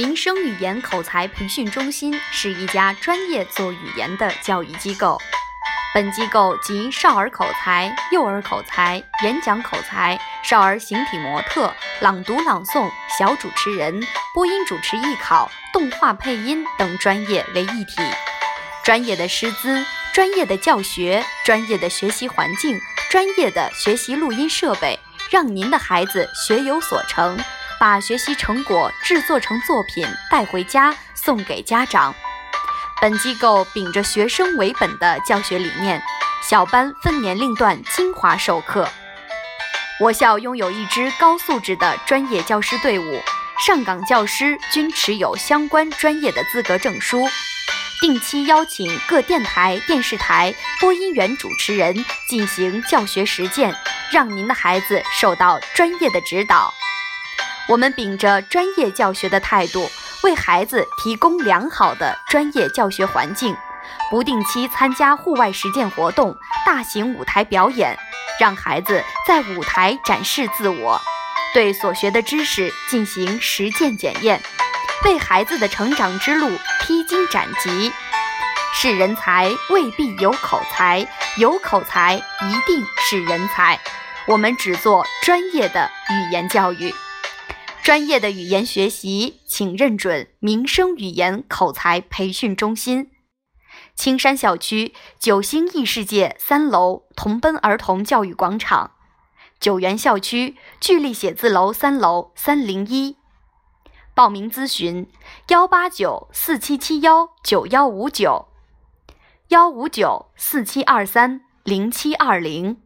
民生语言口才培训中心是一家专业做语言的教育机构。本机构集少儿口才、幼儿口才、演讲口才、少儿形体模特、朗读朗诵、小主持人、播音主持艺考、动画配音等专业为一体。专业的师资、专业的教学、专业的学习环境、专业的学习录音设备，让您的孩子学有所成。把学习成果制作成作品带回家送给家长。本机构秉着学生为本的教学理念，小班分年龄段精华授课。我校拥有一支高素质的专业教师队伍，上岗教师均持有相关专业的资格证书。定期邀请各电台、电视台播音员、主持人进行教学实践，让您的孩子受到专业的指导。我们秉着专业教学的态度，为孩子提供良好的专业教学环境，不定期参加户外实践活动、大型舞台表演，让孩子在舞台展示自我，对所学的知识进行实践检验，为孩子的成长之路披荆斩棘。是人才未必有口才，有口才一定是人才。我们只做专业的语言教育。专业的语言学习，请认准民生语言口才培训中心，青山校区九星异世界三楼同奔儿童教育广场，九原校区聚力写字楼三楼三零一。报名咨询：幺八九四七七幺九幺五九，幺五九四七二三零七二零。